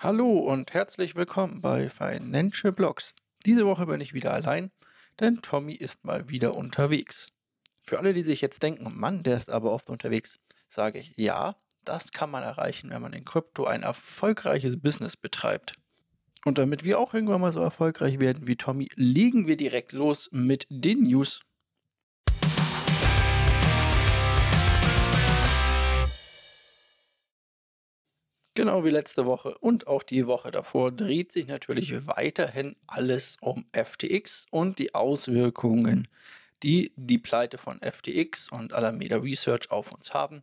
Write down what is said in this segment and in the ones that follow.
Hallo und herzlich willkommen bei Financial Blogs. Diese Woche bin ich wieder allein, denn Tommy ist mal wieder unterwegs. Für alle, die sich jetzt denken, Mann, der ist aber oft unterwegs, sage ich, ja, das kann man erreichen, wenn man in Krypto ein erfolgreiches Business betreibt. Und damit wir auch irgendwann mal so erfolgreich werden wie Tommy, legen wir direkt los mit den News. Genau wie letzte Woche und auch die Woche davor dreht sich natürlich weiterhin alles um FTX und die Auswirkungen, die die Pleite von FTX und Alameda Research auf uns haben.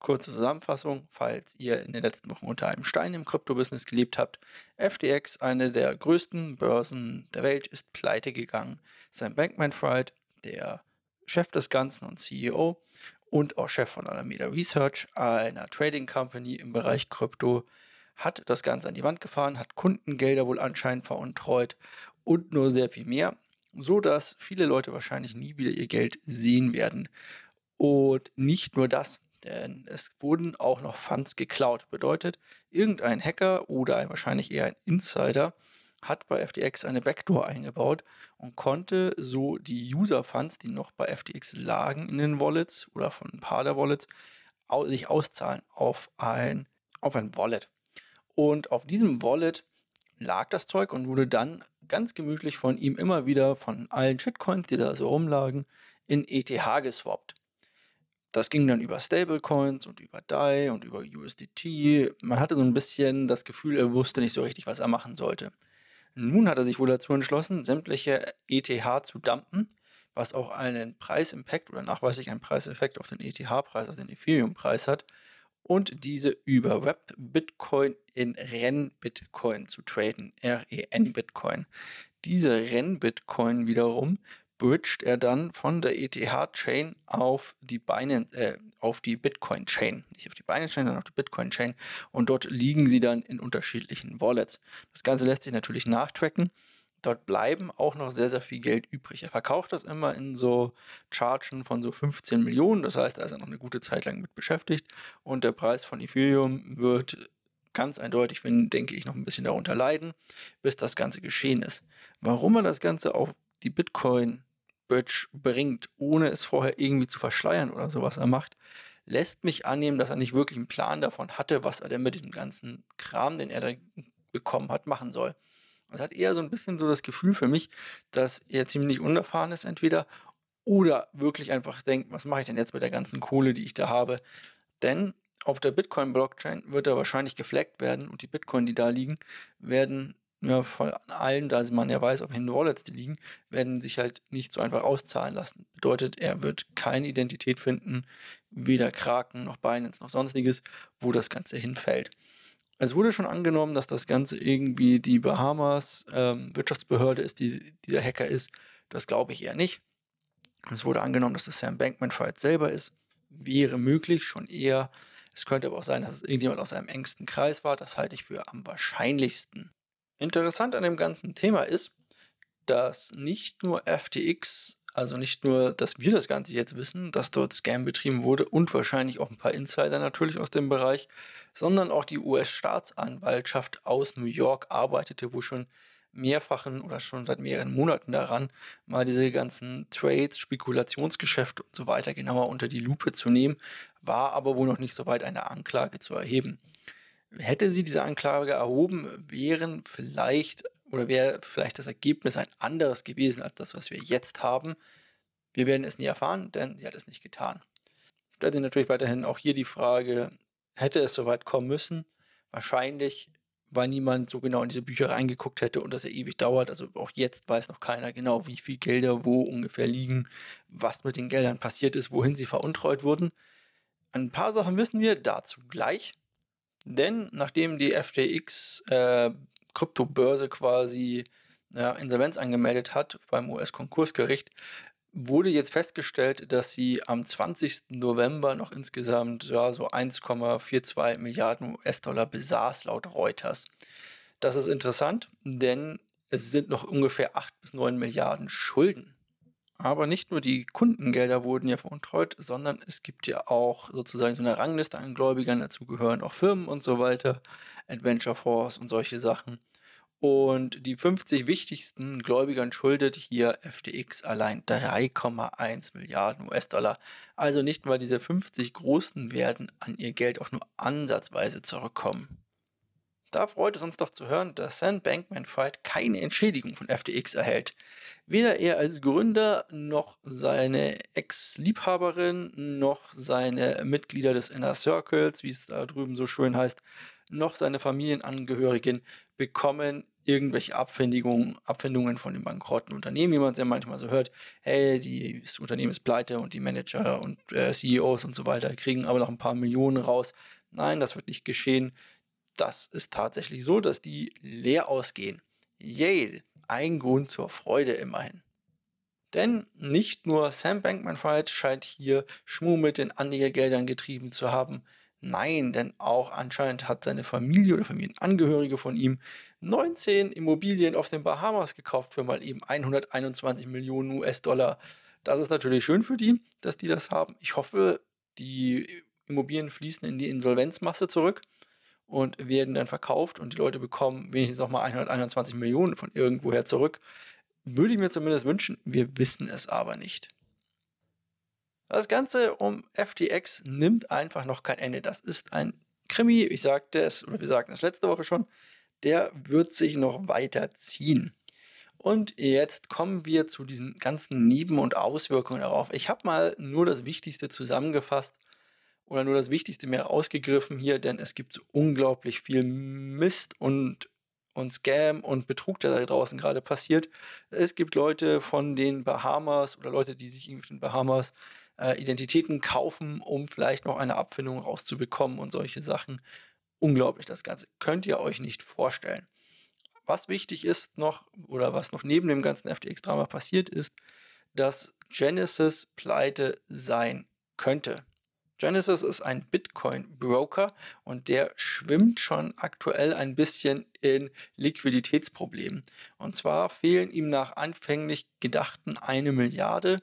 Kurze Zusammenfassung, falls ihr in den letzten Wochen unter einem Stein im Krypto-Business gelebt habt. FTX, eine der größten Börsen der Welt, ist pleite gegangen. Sam Bankman-Fried, der Chef des Ganzen und CEO, und auch Chef von Alameda Research, einer Trading Company im Bereich Krypto, hat das Ganze an die Wand gefahren, hat Kundengelder wohl anscheinend veruntreut und nur sehr viel mehr, so dass viele Leute wahrscheinlich nie wieder ihr Geld sehen werden. Und nicht nur das, denn es wurden auch noch Funds geklaut. Bedeutet, irgendein Hacker oder ein, wahrscheinlich eher ein Insider hat bei FTX eine Backdoor eingebaut und konnte so die User-Funds, die noch bei FTX lagen in den Wallets oder von ein paar der Wallets, sich auszahlen auf ein, auf ein Wallet. Und auf diesem Wallet lag das Zeug und wurde dann ganz gemütlich von ihm immer wieder von allen Shitcoins, die da so rumlagen, in ETH geswappt. Das ging dann über Stablecoins und über DAI und über USDT. Man hatte so ein bisschen das Gefühl, er wusste nicht so richtig, was er machen sollte. Nun hat er sich wohl dazu entschlossen, sämtliche ETH zu dumpen, was auch einen Preisimpact oder nachweislich einen Preiseffekt auf den ETH-Preis, auf den Ethereum-Preis hat, und diese über Web Bitcoin in Renn-Bitcoin zu traden, R-E-N-Bitcoin. Diese Renn-Bitcoin wiederum bridgt er dann von der ETH-Chain auf die Binance, äh, auf die Bitcoin-Chain. Nicht auf die Binance-Chain, sondern auf die Bitcoin-Chain. Und dort liegen sie dann in unterschiedlichen Wallets. Das Ganze lässt sich natürlich nachtracken. Dort bleiben auch noch sehr, sehr viel Geld übrig. Er verkauft das immer in so Chargen von so 15 Millionen. Das heißt, da ist er noch eine gute Zeit lang mit beschäftigt. Und der Preis von Ethereum wird ganz eindeutig, wenn, denke ich, noch ein bisschen darunter leiden, bis das Ganze geschehen ist. Warum er das Ganze auf die Bitcoin Bridge bringt, ohne es vorher irgendwie zu verschleiern oder so, was er macht, lässt mich annehmen, dass er nicht wirklich einen Plan davon hatte, was er denn mit diesem ganzen Kram, den er da bekommen hat, machen soll. Es hat eher so ein bisschen so das Gefühl für mich, dass er ziemlich unerfahren ist, entweder oder wirklich einfach denkt, was mache ich denn jetzt mit der ganzen Kohle, die ich da habe? Denn auf der Bitcoin-Blockchain wird er wahrscheinlich gefleckt werden und die Bitcoin, die da liegen, werden ja, von allen, da man ja weiß, auf welchen Wallets die liegen, werden sich halt nicht so einfach auszahlen lassen. Bedeutet, er wird keine Identität finden, weder Kraken noch Binance noch sonstiges, wo das Ganze hinfällt. Es wurde schon angenommen, dass das Ganze irgendwie die Bahamas ähm, Wirtschaftsbehörde ist, die dieser Hacker ist. Das glaube ich eher nicht. Es wurde angenommen, dass das Sam Bankman-Fried selber ist. Wäre möglich, schon eher. Es könnte aber auch sein, dass es irgendjemand aus seinem engsten Kreis war. Das halte ich für am wahrscheinlichsten. Interessant an dem ganzen Thema ist, dass nicht nur FTX, also nicht nur, dass wir das Ganze jetzt wissen, dass dort Scam betrieben wurde und wahrscheinlich auch ein paar Insider natürlich aus dem Bereich, sondern auch die US-Staatsanwaltschaft aus New York arbeitete wohl schon mehrfachen oder schon seit mehreren Monaten daran, mal diese ganzen Trades, Spekulationsgeschäfte und so weiter genauer unter die Lupe zu nehmen, war aber wohl noch nicht so weit, eine Anklage zu erheben. Hätte sie diese Anklage erhoben, wären vielleicht oder wäre vielleicht das Ergebnis ein anderes gewesen als das, was wir jetzt haben. Wir werden es nie erfahren, denn sie hat es nicht getan. Stellt sich natürlich weiterhin auch hier die Frage, hätte es soweit kommen müssen? Wahrscheinlich, weil niemand so genau in diese Bücher reingeguckt hätte und das ja ewig dauert. Also auch jetzt weiß noch keiner genau, wie viel Gelder wo ungefähr liegen, was mit den Geldern passiert ist, wohin sie veruntreut wurden. Ein paar Sachen wissen wir dazu gleich. Denn nachdem die FTX äh, Kryptobörse quasi ja, Insolvenz angemeldet hat beim US-Konkursgericht, wurde jetzt festgestellt, dass sie am 20. November noch insgesamt ja, so 1,42 Milliarden US-Dollar besaß, laut Reuters. Das ist interessant, denn es sind noch ungefähr 8 bis 9 Milliarden Schulden Aber nicht nur die Kundengelder wurden ja veruntreut, sondern es gibt ja auch sozusagen so eine Rangliste an Gläubigern, dazu gehören auch Firmen und so weiter, Adventure Force und solche Sachen. Und die 50 wichtigsten Gläubigern schuldet hier FTX allein 3,1 Milliarden US-Dollar. Also nicht mal diese 50 Großen werden an ihr Geld auch nur ansatzweise zurückkommen. Da freut es uns doch zu hören, dass Sam Bankman-Fried keine Entschädigung von FTX erhält. Weder er als Gründer noch seine Ex-Liebhaberin noch seine Mitglieder des Inner Circles, wie es da drüben so schön heißt, noch seine Familienangehörigen bekommen irgendwelche Abfindungen, Abfindungen von den bankrotten Unternehmen, wie man es ja manchmal so hört. Hey, das Unternehmen ist pleite und die Manager und äh, CEOs und so weiter kriegen aber noch ein paar Millionen raus. Nein, das wird nicht geschehen das ist tatsächlich so, dass die leer ausgehen. Yay, ein Grund zur Freude immerhin. Denn nicht nur Sam Bankman-Fried scheint hier Schmuh mit den Anlegergeldern getrieben zu haben. Nein, denn auch anscheinend hat seine Familie oder Familienangehörige von ihm 19 Immobilien auf den Bahamas gekauft für mal eben 121 Millionen US-Dollar. Das ist natürlich schön für die, dass die das haben. Ich hoffe, die Immobilien fließen in die Insolvenzmasse zurück und werden dann verkauft und die Leute bekommen wenigstens auch mal 121 Millionen von irgendwoher zurück. Würde ich mir zumindest wünschen, wir wissen es aber nicht. Das Ganze um FTX nimmt einfach noch kein Ende. Das ist ein Krimi, ich sagte es, oder wir sagten es letzte Woche schon, der wird sich noch weiter ziehen. Und jetzt kommen wir zu diesen ganzen Neben- und Auswirkungen darauf. Ich habe mal nur das Wichtigste zusammengefasst oder nur das Wichtigste mehr rausgegriffen hier, denn es gibt unglaublich viel Mist und, und Scam und Betrug, der da draußen gerade passiert. Es gibt Leute von den Bahamas oder Leute, die sich irgendwie den Bahamas äh, Identitäten kaufen, um vielleicht noch eine Abfindung rauszubekommen und solche Sachen. Unglaublich das Ganze. Könnt ihr euch nicht vorstellen. Was wichtig ist noch, oder was noch neben dem ganzen FTX-Drama passiert ist, dass Genesis pleite sein könnte. Genesis ist ein Bitcoin-Broker und der schwimmt schon aktuell ein bisschen in Liquiditätsproblemen. Und zwar fehlen ihm nach anfänglich gedachten eine Milliarde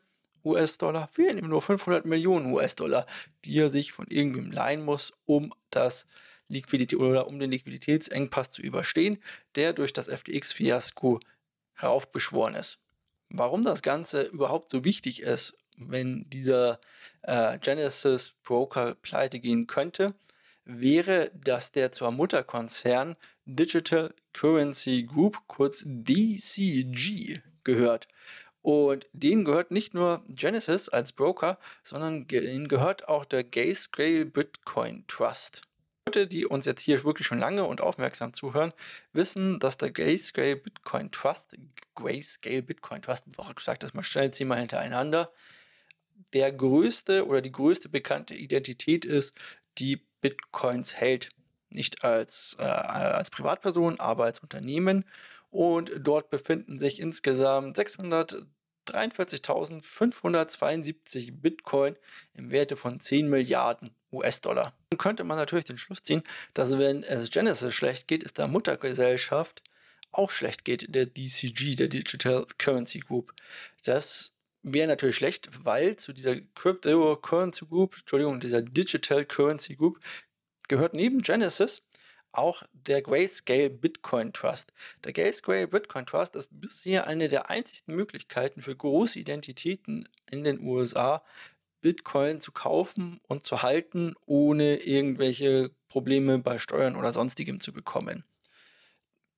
US-Dollar, fehlen ihm nur 500 Millionen US-Dollar, die er sich von irgendwem leihen muss, um das Liquidität oder um den Liquiditätsengpass zu überstehen, der durch das FTX-Fiasko heraufbeschworen ist. Warum das Ganze überhaupt so wichtig ist wenn dieser äh, Genesis Broker pleite gehen könnte, wäre, dass der zur Mutterkonzern Digital Currency Group, kurz DCG, gehört. Und denen gehört nicht nur Genesis als Broker, sondern denen gehört auch der Gayscale Bitcoin Trust. Leute, die uns jetzt hier wirklich schon lange und aufmerksam zuhören, wissen, dass der Grayscale Bitcoin Trust, Grayscale Bitcoin Trust, ich sage das mal schnell zehnmal hintereinander, der größte oder die größte bekannte Identität ist, die Bitcoins hält. Nicht als, äh, als Privatperson, aber als Unternehmen. Und dort befinden sich insgesamt 643.572 Bitcoin im Werte von 10 Milliarden US-Dollar. Dann könnte man natürlich den Schluss ziehen, dass wenn es Genesis schlecht geht, es der Muttergesellschaft auch schlecht geht, der DCG, der Digital Currency Group. Das wäre natürlich schlecht, weil zu dieser Cryptocurrency Group, Entschuldigung, dieser Digital Currency Group gehört neben Genesis auch der Grayscale Bitcoin Trust. Der Grayscale Bitcoin Trust ist bisher eine der einzigsten Möglichkeiten für große Identitäten in den USA, Bitcoin zu kaufen und zu halten, ohne irgendwelche Probleme bei Steuern oder sonstigem zu bekommen.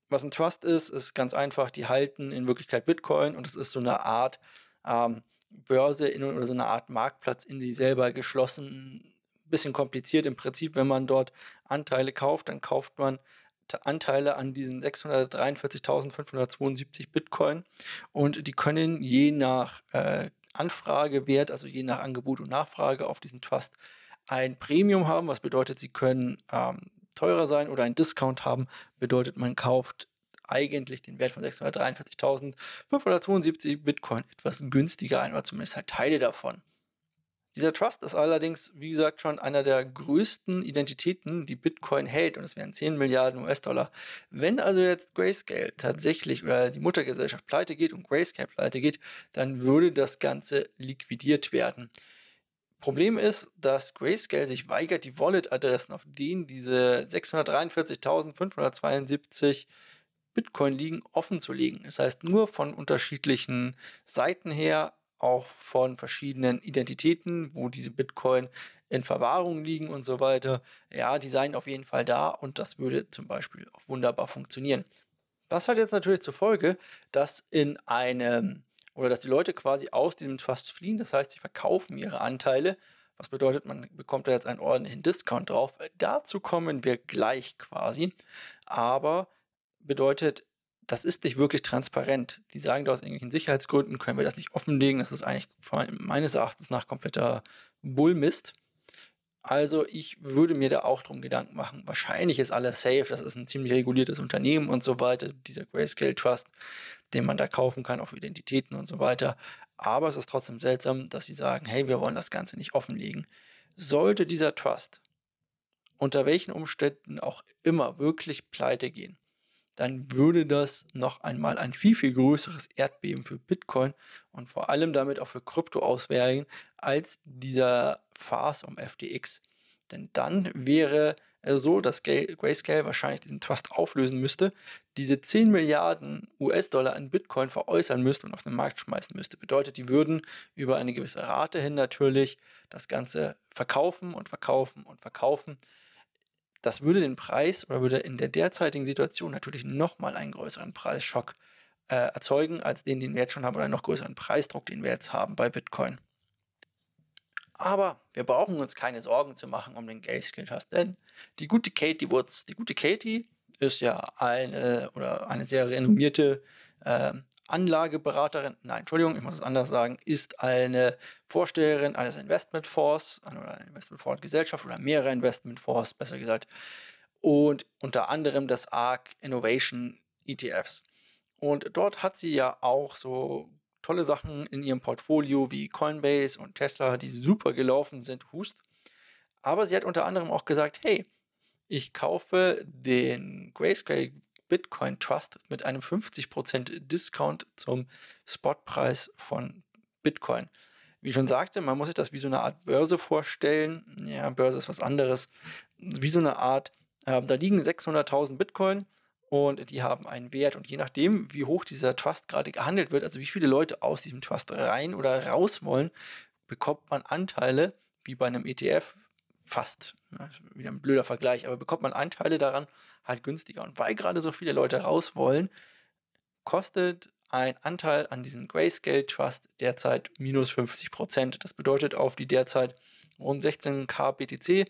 Was ein Trust ist, ist ganz einfach, die halten in Wirklichkeit Bitcoin und es ist so eine Art ähm, Börse in, oder so eine Art Marktplatz in sich selber geschlossen. Bisschen kompliziert im Prinzip, wenn man dort Anteile kauft, dann kauft man Anteile an diesen 643.572 Bitcoin und die können je nach äh, Anfragewert, also je nach Angebot und Nachfrage auf diesen Trust ein Premium haben, was bedeutet, sie können ähm, teurer sein oder einen Discount haben, bedeutet, man kauft eigentlich den Wert von 643.572 Bitcoin etwas günstiger ein, oder zumindest halt Teile davon. Dieser Trust ist allerdings, wie gesagt, schon einer der größten Identitäten, die Bitcoin hält. Und es wären 10 Milliarden US-Dollar. Wenn also jetzt Grayscale tatsächlich oder die Muttergesellschaft pleite geht und Grayscale pleite geht, dann würde das Ganze liquidiert werden. Problem ist, dass Grayscale sich weigert, die Wallet-Adressen, auf denen diese 643.572 Bitcoin liegen, offen zu legen. Das heißt, nur von unterschiedlichen Seiten her auch von verschiedenen Identitäten, wo diese Bitcoin in Verwahrung liegen und so weiter. Ja, die seien auf jeden Fall da und das würde zum Beispiel auch wunderbar funktionieren. Das hat jetzt natürlich zur Folge, dass in einem oder dass die Leute quasi aus diesem Trust fliehen. Das heißt, sie verkaufen ihre Anteile. Was bedeutet, man bekommt da jetzt einen ordentlichen Discount drauf. Dazu kommen wir gleich quasi. Aber bedeutet, das ist nicht wirklich transparent. Die sagen, aus irgendwelchen Sicherheitsgründen können wir das nicht offenlegen. Das ist eigentlich meines Erachtens nach kompletter Bullmist. Also ich würde mir da auch drum Gedanken machen. Wahrscheinlich ist alles safe, das ist ein ziemlich reguliertes Unternehmen und so weiter, dieser Grayscale Trust, den man da kaufen kann auf Identitäten und so weiter. Aber es ist trotzdem seltsam, dass sie sagen, hey, wir wollen das Ganze nicht offenlegen. Sollte dieser Trust unter welchen Umständen auch immer wirklich pleite gehen, dann würde das noch einmal ein viel, viel größeres Erdbeben für Bitcoin und vor allem damit auch für Krypto auswählen als dieser Farce um FTX. Denn dann wäre es so, dass Grayscale wahrscheinlich diesen Trust auflösen müsste, diese 10 Milliarden US-Dollar in Bitcoin veräußern müsste und auf den Markt schmeißen müsste. Bedeutet, die würden über eine gewisse Rate hin natürlich das Ganze verkaufen und verkaufen und verkaufen das würde den Preis oder würde in der derzeitigen Situation natürlich nochmal einen größeren Preisschock äh, erzeugen, als den, den wir jetzt schon haben, oder einen noch größeren Preisdruck, den wir jetzt haben bei Bitcoin. Aber wir brauchen uns keine Sorgen zu machen um den Grayscale Trust, denn die gute Katie Woods, die gute Katie ist ja eine oder eine sehr renommierte äh, Anlageberaterin, nein, Entschuldigung, ich muss es anders sagen, ist eine Vorsteherin eines Investmentfonds oder einer Investmentfonds-Gesellschaft oder mehrerer Investmentfonds, besser gesagt, und unter anderem des ARC Innovation ETFs. Und dort hat sie ja auch so tolle Sachen in ihrem Portfolio wie Coinbase und Tesla, die super gelaufen sind, Hust. Aber sie hat unter anderem auch gesagt, hey, ich kaufe den Grayscale Bitcoin Trust mit einem 50% Discount zum Spotpreis von Bitcoin. Wie ich schon sagte, man muss sich das wie so eine Art Börse vorstellen. Ja, Börse ist was anderes. Wie so eine Art, äh, da liegen 600.000 Bitcoin und die haben einen Wert. Und je nachdem, wie hoch dieser Trust gerade gehandelt wird, also wie viele Leute aus diesem Trust rein oder raus wollen, bekommt man Anteile, wie bei einem ETF, fast, wieder ein blöder Vergleich, aber bekommt man Anteile daran halt günstiger. Und weil gerade so viele Leute raus wollen, kostet ein Anteil an diesem Grayscale Trust derzeit minus 50 Prozent. Das bedeutet auf die derzeit rund 16k BTC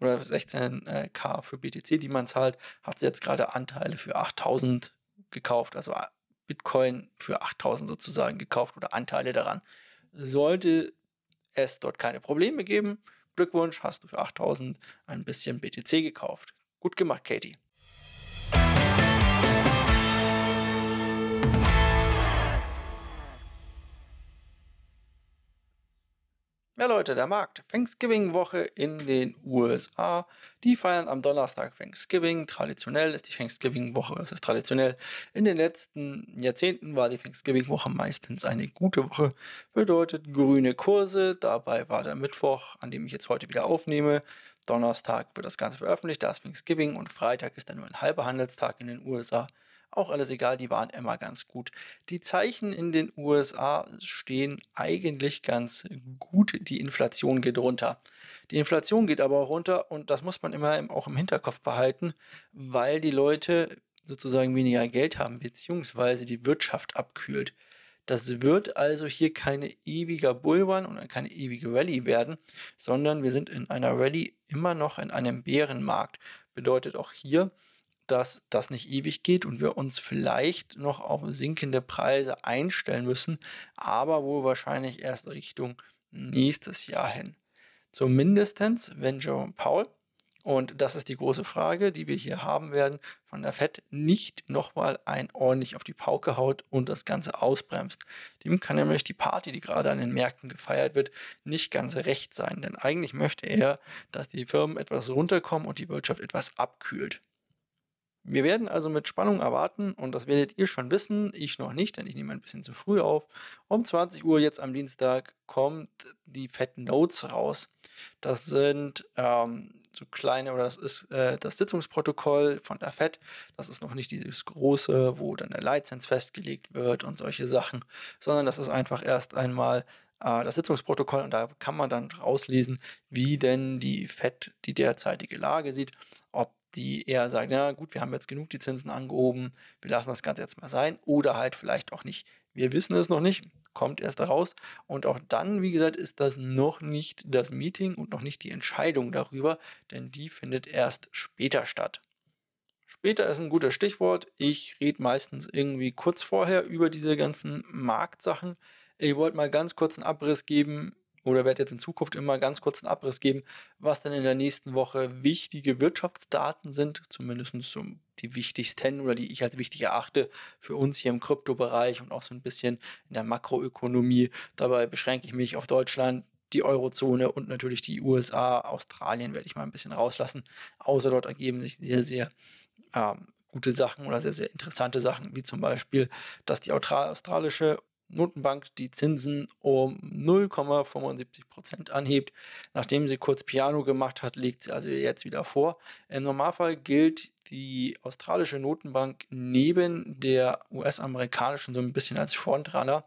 oder 16k für BTC, die man zahlt, hat sie jetzt gerade Anteile für 8000 gekauft, also Bitcoin für 8000 sozusagen gekauft oder Anteile daran. Sollte es dort keine Probleme geben, Glückwunsch, hast du für 8000 ein bisschen BTC gekauft. Gut gemacht, Katie. Ja Leute, der Markt. Thanksgiving-Woche in den USA. Die feiern am Donnerstag Thanksgiving. Traditionell ist die Thanksgiving-Woche, das ist traditionell. In den letzten Jahrzehnten war die Thanksgiving-Woche meistens eine gute Woche. Bedeutet grüne Kurse. Dabei war der Mittwoch, an dem ich jetzt heute wieder aufnehme. Donnerstag wird das Ganze veröffentlicht, da ist Thanksgiving und Freitag ist dann nur ein halber Handelstag in den USA. Auch alles egal, die waren immer ganz gut. Die Zeichen in den USA stehen eigentlich ganz gut. Die Inflation geht runter. Die Inflation geht aber auch runter und das muss man immer auch im Hinterkopf behalten, weil die Leute sozusagen weniger Geld haben, beziehungsweise die Wirtschaft abkühlt. Das wird also hier keine ewiger Bullrun und keine ewige Rallye werden, sondern wir sind in einer Rallye immer noch in einem Bärenmarkt. Bedeutet auch hier, dass das nicht ewig geht und wir uns vielleicht noch auf sinkende Preise einstellen müssen, aber wohl wahrscheinlich erst Richtung nächstes Jahr hin. Zumindest, wenn Jerome Powell Und das ist die große Frage, die wir hier haben werden, von der Fed nicht nochmal ein ordentlich auf die Pauke haut und das Ganze ausbremst. Dem kann nämlich die Party, die gerade an den Märkten gefeiert wird, nicht ganz recht sein. Denn eigentlich möchte er, dass die Firmen etwas runterkommen und die Wirtschaft etwas abkühlt. Wir werden also mit Spannung erwarten, und das werdet ihr schon wissen, ich noch nicht, denn ich nehme ein bisschen zu früh auf. Um 20 Uhr jetzt am Dienstag kommt die Fed Notes raus. Das sind ähm, so kleine, oder das ist äh, das Sitzungsprotokoll von der Fed. Das ist noch nicht dieses große, wo dann der Leitzins festgelegt wird und solche Sachen, sondern das ist einfach erst einmal äh, das Sitzungsprotokoll und da kann man dann rauslesen, wie denn die Fed die derzeitige Lage sieht die eher sagen, ja gut, wir haben jetzt genug die Zinsen angehoben, wir lassen das Ganze jetzt mal sein oder halt vielleicht auch nicht. Wir wissen es noch nicht, kommt erst raus und auch dann, wie gesagt, ist das noch nicht das Meeting und noch nicht die Entscheidung darüber, denn die findet erst später statt. Später ist ein gutes Stichwort. Ich rede meistens irgendwie kurz vorher über diese ganzen Marktsachen. Ich wollte mal ganz kurz einen Abriss geben, oder werde jetzt in Zukunft immer ganz kurz einen Abriss geben, was denn in der nächsten Woche wichtige Wirtschaftsdaten sind, zumindest so die wichtigsten oder die ich als wichtig erachte für uns hier im Kryptobereich und auch so ein bisschen in der Makroökonomie. Dabei beschränke ich mich auf Deutschland, die Eurozone und natürlich die USA, Australien werde ich mal ein bisschen rauslassen. Außer dort ergeben sich sehr, sehr ähm, gute Sachen oder sehr, sehr interessante Sachen, wie zum Beispiel, dass die australische Notenbank die Zinsen um 0,75 Prozent anhebt. Nachdem sie kurz Piano gemacht hat, legt sie also jetzt wieder vor. Im Normalfall gilt die australische Notenbank neben der US-amerikanischen so ein bisschen als Frontrunner,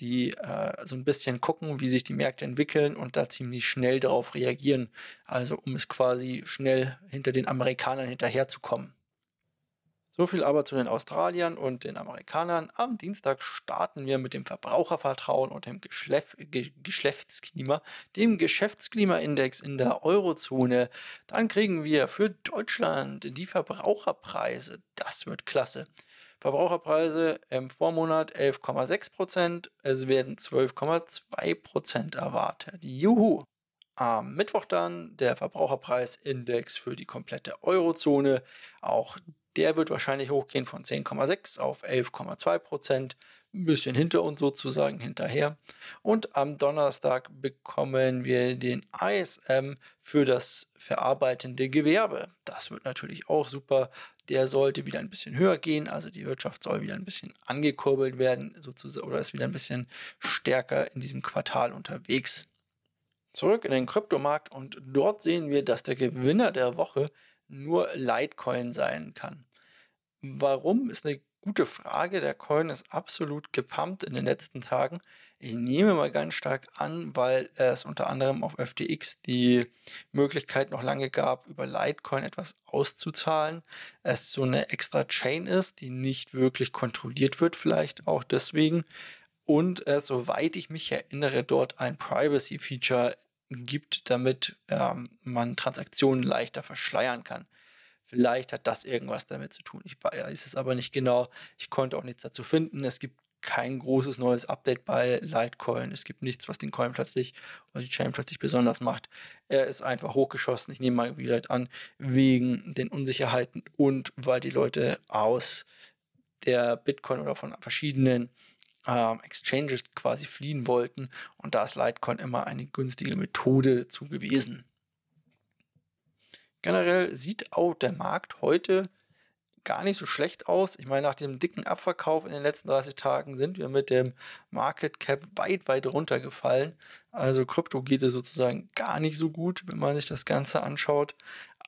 die äh, so ein bisschen gucken, wie sich die Märkte entwickeln und da ziemlich schnell darauf reagieren. Also um es quasi schnell hinter den Amerikanern hinterherzukommen. So viel aber zu den Australiern und den Amerikanern. Am Dienstag starten wir mit dem Verbrauchervertrauen und dem Geschlef Ge Geschäftsklima, dem Geschäftsklimaindex in der Eurozone. Dann kriegen wir für Deutschland die Verbraucherpreise. Das wird klasse. Verbraucherpreise im Vormonat 11,6%, es werden 12,2% erwartet. Juhu! Am Mittwoch dann der Verbraucherpreisindex für die komplette Eurozone. Auch der wird wahrscheinlich hochgehen von 10,6 auf 11,2 Prozent. Ein bisschen hinter uns sozusagen hinterher. Und am Donnerstag bekommen wir den ISM für das verarbeitende Gewerbe. Das wird natürlich auch super. Der sollte wieder ein bisschen höher gehen. Also die Wirtschaft soll wieder ein bisschen angekurbelt werden, sozusagen, oder ist wieder ein bisschen stärker in diesem Quartal unterwegs. Zurück in den Kryptomarkt und dort sehen wir, dass der Gewinner der Woche nur Litecoin sein kann. Warum ist eine gute Frage. Der Coin ist absolut gepumpt in den letzten Tagen. Ich nehme mal ganz stark an, weil es unter anderem auf FTX die Möglichkeit noch lange gab, über Litecoin etwas auszuzahlen. Es so eine extra Chain ist, die nicht wirklich kontrolliert wird, vielleicht auch deswegen. Und es, soweit ich mich erinnere, dort ein Privacy-Feature gibt, damit ähm, man Transaktionen leichter verschleiern kann. Vielleicht hat das irgendwas damit zu tun. Ich weiß es aber nicht genau. Ich konnte auch nichts dazu finden. Es gibt kein großes neues Update bei Litecoin. Es gibt nichts, was den Coin plötzlich oder die Chain plötzlich besonders macht. Er ist einfach hochgeschossen. Ich nehme mal wieder an, wegen den Unsicherheiten und weil die Leute aus der Bitcoin oder von verschiedenen ähm, Exchanges quasi fliehen wollten. Und da ist Litecoin immer eine günstige Methode zu gewesen. Generell sieht auch der Markt heute gar nicht so schlecht aus. Ich meine, nach dem dicken Abverkauf in den letzten 30 Tagen sind wir mit dem Market Cap weit, weit runtergefallen. Also Krypto geht es sozusagen gar nicht so gut, wenn man sich das Ganze anschaut.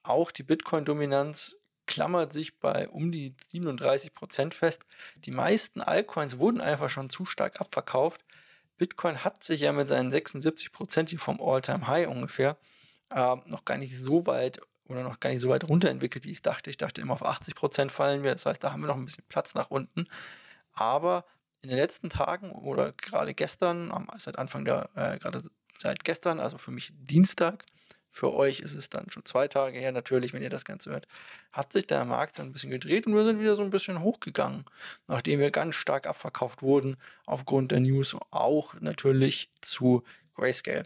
Auch die Bitcoin-Dominanz klammert sich bei um die 37% fest. Die meisten Altcoins wurden einfach schon zu stark abverkauft. Bitcoin hat sich ja mit seinen 76% hier vom All-Time-High ungefähr äh, noch gar nicht so weit oder noch gar nicht so weit runterentwickelt, wie ich dachte. Ich dachte immer auf 80 Prozent fallen wir. Das heißt, da haben wir noch ein bisschen Platz nach unten. Aber in den letzten Tagen oder gerade gestern, seit Anfang der, äh, gerade seit gestern, also für mich Dienstag, für euch ist es dann schon zwei Tage her, natürlich, wenn ihr das Ganze hört, hat sich der Markt so ein bisschen gedreht und wir sind wieder so ein bisschen hochgegangen, nachdem wir ganz stark abverkauft wurden, aufgrund der News auch natürlich zu Grayscale.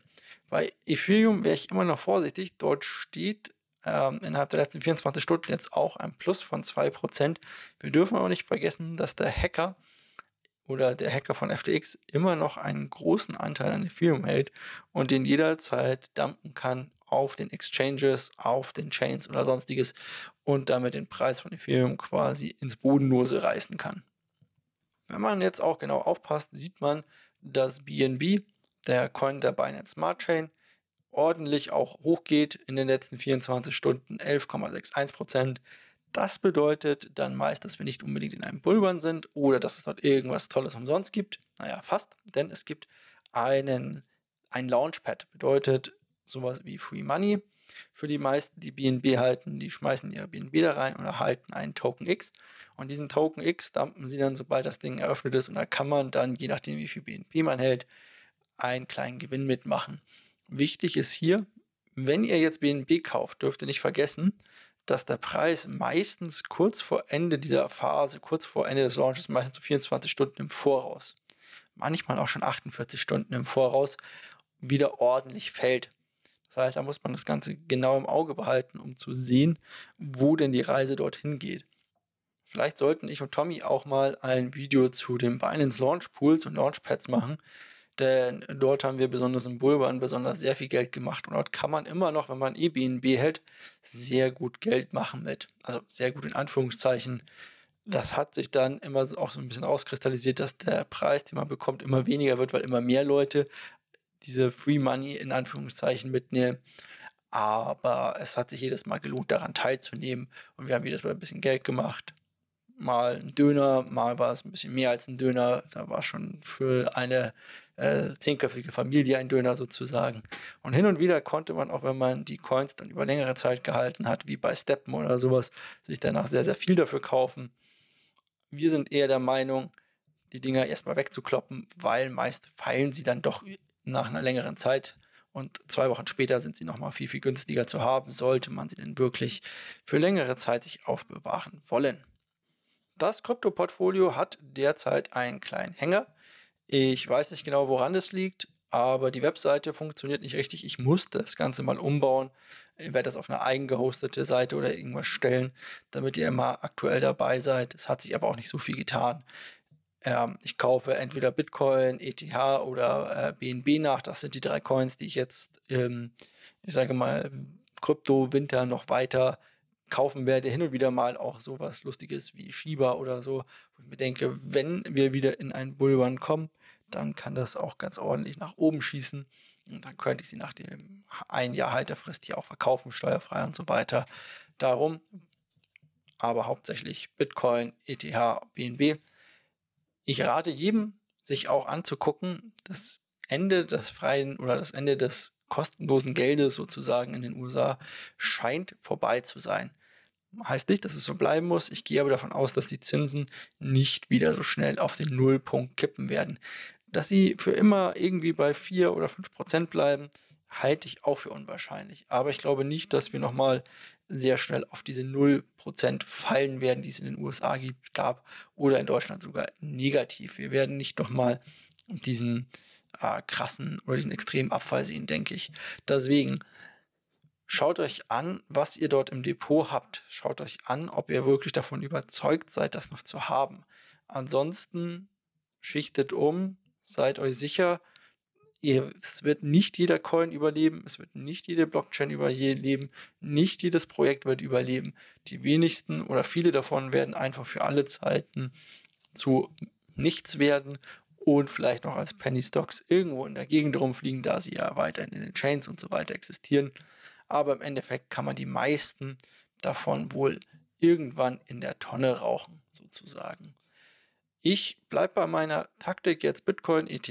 Bei Ethereum wäre ich immer noch vorsichtig. Dort steht ähm, innerhalb der letzten 24 Stunden jetzt auch ein Plus von 2%. Wir dürfen aber nicht vergessen, dass der Hacker oder der Hacker von FTX immer noch einen großen Anteil an Ethereum hält und den jederzeit dumpen kann auf den Exchanges, auf den Chains oder sonstiges und damit den Preis von Ethereum quasi ins Bodenlose reißen kann. Wenn man jetzt auch genau aufpasst, sieht man, dass BNB, der Coin der Binance Smart Chain, ordentlich auch hochgeht in den letzten 24 Stunden 11,61%. Das bedeutet dann meist, dass wir nicht unbedingt in einem Bullrun sind oder dass es dort irgendwas Tolles umsonst gibt. Naja, fast, denn es gibt einen, ein Launchpad, bedeutet sowas wie Free Money. Für die meisten, die BNB halten, die schmeißen ihre BNB da rein und erhalten einen Token X. Und diesen Token X dumpen sie dann, sobald das Ding eröffnet ist. Und da kann man dann, je nachdem wie viel BNB man hält, einen kleinen Gewinn mitmachen. Wichtig ist hier, wenn ihr jetzt BNB kauft, dürft ihr nicht vergessen, dass der Preis meistens kurz vor Ende dieser Phase, kurz vor Ende des Launches, meistens so 24 Stunden im Voraus, manchmal auch schon 48 Stunden im Voraus, wieder ordentlich fällt. Das heißt, da muss man das Ganze genau im Auge behalten, um zu sehen, wo denn die Reise dorthin geht. Vielleicht sollten ich und Tommy auch mal ein Video zu den Binance Launch Pools und Launchpads machen, denn dort haben wir besonders im Bullrun besonders sehr viel Geld gemacht. Und dort kann man immer noch, wenn man EBNB hält, sehr gut Geld machen mit. Also sehr gut in Anführungszeichen. Das hat sich dann immer auch so ein bisschen auskristallisiert, dass der Preis, den man bekommt, immer weniger wird, weil immer mehr Leute diese Free Money in Anführungszeichen mitnehmen. Aber es hat sich jedes Mal gelohnt, daran teilzunehmen. Und wir haben jedes Mal ein bisschen Geld gemacht mal ein Döner, mal war es ein bisschen mehr als ein Döner. Da war schon für eine äh, zehnköpfige Familie ein Döner sozusagen. Und hin und wieder konnte man, auch wenn man die Coins dann über längere Zeit gehalten hat, wie bei Steppen oder sowas, sich danach sehr, sehr viel dafür kaufen. Wir sind eher der Meinung, die Dinger erstmal wegzukloppen, weil meist feilen sie dann doch nach einer längeren Zeit und zwei Wochen später sind sie nochmal viel, viel günstiger zu haben, sollte man sie denn wirklich für längere Zeit sich aufbewahren wollen. Das Krypto-Portfolio hat derzeit einen kleinen Hänger. Ich weiß nicht genau, woran es liegt, aber die Webseite funktioniert nicht richtig. Ich muss das Ganze mal umbauen. Ich werde das auf eine eigengehostete Seite oder irgendwas stellen, damit ihr immer aktuell dabei seid. Es hat sich aber auch nicht so viel getan. Ähm, ich kaufe entweder Bitcoin, ETH oder äh, BNB nach. Das sind die drei Coins, die ich jetzt, ähm, ich sage mal, Krypto-Winter noch weiter kaufen werde, hin und wieder mal auch sowas Lustiges wie Shiba oder so, wo ich mir denke, wenn wir wieder in einen Bullrun kommen, dann kann das auch ganz ordentlich nach oben schießen. Und dann könnte ich sie nach dem ein Jahr Halterfrist hier auch verkaufen, steuerfrei und so weiter. Darum aber hauptsächlich Bitcoin, ETH, BNB. Ich rate jedem, sich auch anzugucken, das Ende des freien oder das Ende des kostenlosen Geldes sozusagen in den USA scheint vorbei zu sein. Heißt nicht, dass es so bleiben muss. Ich gehe aber davon aus, dass die Zinsen nicht wieder so schnell auf den Nullpunkt kippen werden. Dass sie für immer irgendwie bei 4 oder 5 Prozent bleiben, halte ich auch für unwahrscheinlich. Aber ich glaube nicht, dass wir nochmal sehr schnell auf diese 0% fallen werden, die es in den USA gibt, gab oder in Deutschland sogar negativ. Wir werden nicht nochmal diesen äh, krassen oder diesen extremen Abfall sehen, denke ich. Deswegen schaut euch an, was ihr dort im Depot habt. Schaut euch an, ob ihr wirklich davon überzeugt seid, das noch zu haben. Ansonsten schichtet um, seid euch sicher, es wird nicht jeder Coin überleben, es wird nicht jede Blockchain überleben, nicht jedes Projekt wird überleben. Die wenigsten oder viele davon werden einfach für alle Zeiten zu nichts werden und vielleicht noch als Penny Stocks irgendwo in der Gegend rumfliegen, da sie ja weiterhin in den Chains und so weiter existieren. Aber im Endeffekt kann man die meisten davon wohl irgendwann in der Tonne rauchen, sozusagen. Ich bleibe bei meiner Taktik, jetzt Bitcoin, ETH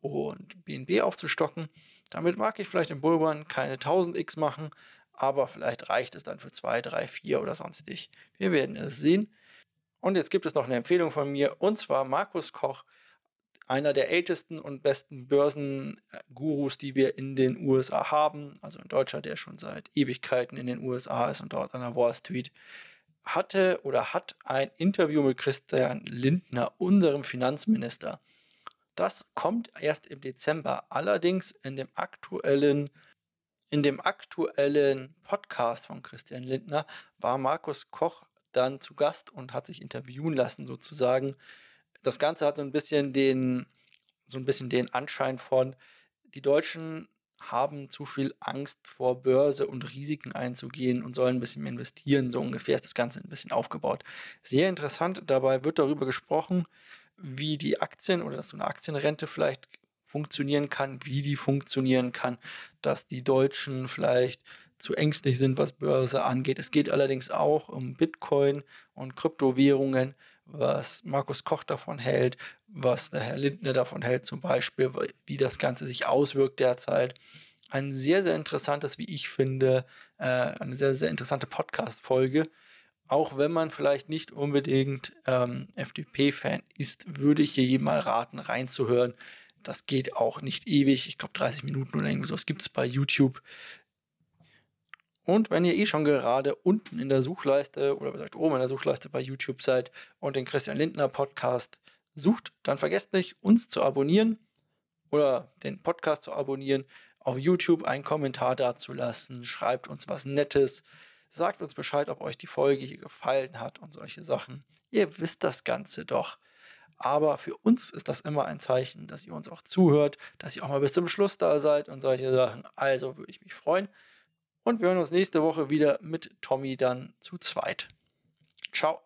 und BNB aufzustocken. Damit mag ich vielleicht im Bullrun keine 1000x machen, aber vielleicht reicht es dann für 2, 3, 4 oder sonstig. Wir werden es sehen. Und jetzt gibt es noch eine Empfehlung von mir, und zwar Markus Koch einer der ältesten und besten Börsengurus, die wir in den USA haben, also in Deutschland, der schon seit Ewigkeiten in den USA ist und dort an der Wall Street, hatte oder hat ein Interview mit Christian Lindner, unserem Finanzminister. Das kommt erst im Dezember, allerdings in dem aktuellen In dem aktuellen Podcast von Christian Lindner war Markus Koch dann zu Gast und hat sich interviewen lassen sozusagen. Das Ganze hat so ein bisschen den, so ein bisschen den Anschein von, die Deutschen haben zu viel Angst vor Börse und Risiken einzugehen und sollen ein bisschen mehr investieren. So ungefähr ist das Ganze ein bisschen aufgebaut. Sehr interessant, dabei wird darüber gesprochen, wie die Aktien oder dass so eine Aktienrente vielleicht funktionieren kann, wie die funktionieren kann, dass die Deutschen vielleicht zu ängstlich sind, was Börse angeht. Es geht allerdings auch um Bitcoin und Kryptowährungen, was Markus Koch davon hält, was der Herr Lindner davon hält, zum Beispiel, wie das Ganze sich auswirkt derzeit. Ein sehr, sehr interessantes, wie ich finde, äh, eine sehr, sehr interessante Podcast-Folge. Auch wenn man vielleicht nicht unbedingt ähm, FDP-Fan ist, würde ich hier jedem mal raten, reinzuhören. Das geht auch nicht ewig. Ich glaube, 30 Minuten oder irgendwie sowas gibt es bei YouTube. Und wenn ihr eh schon gerade unten in der Suchleiste oder vielleicht oben in der Suchleiste bei YouTube seid und den Christian Lindner Podcast sucht, dann vergesst nicht, uns zu abonnieren oder den Podcast zu abonnieren, auf YouTube einen Kommentar dazulassen, schreibt uns was Nettes, sagt uns Bescheid, ob euch die Folge hier gefallen hat und solche Sachen. Ihr wisst das Ganze doch. Aber für uns ist das immer ein Zeichen, dass ihr uns auch zuhört, dass ihr auch mal bis zum Schluss da seid und solche Sachen. Also würde ich mich freuen. Und wir hören uns nächste Woche wieder mit Tommy dann zu zweit. Ciao.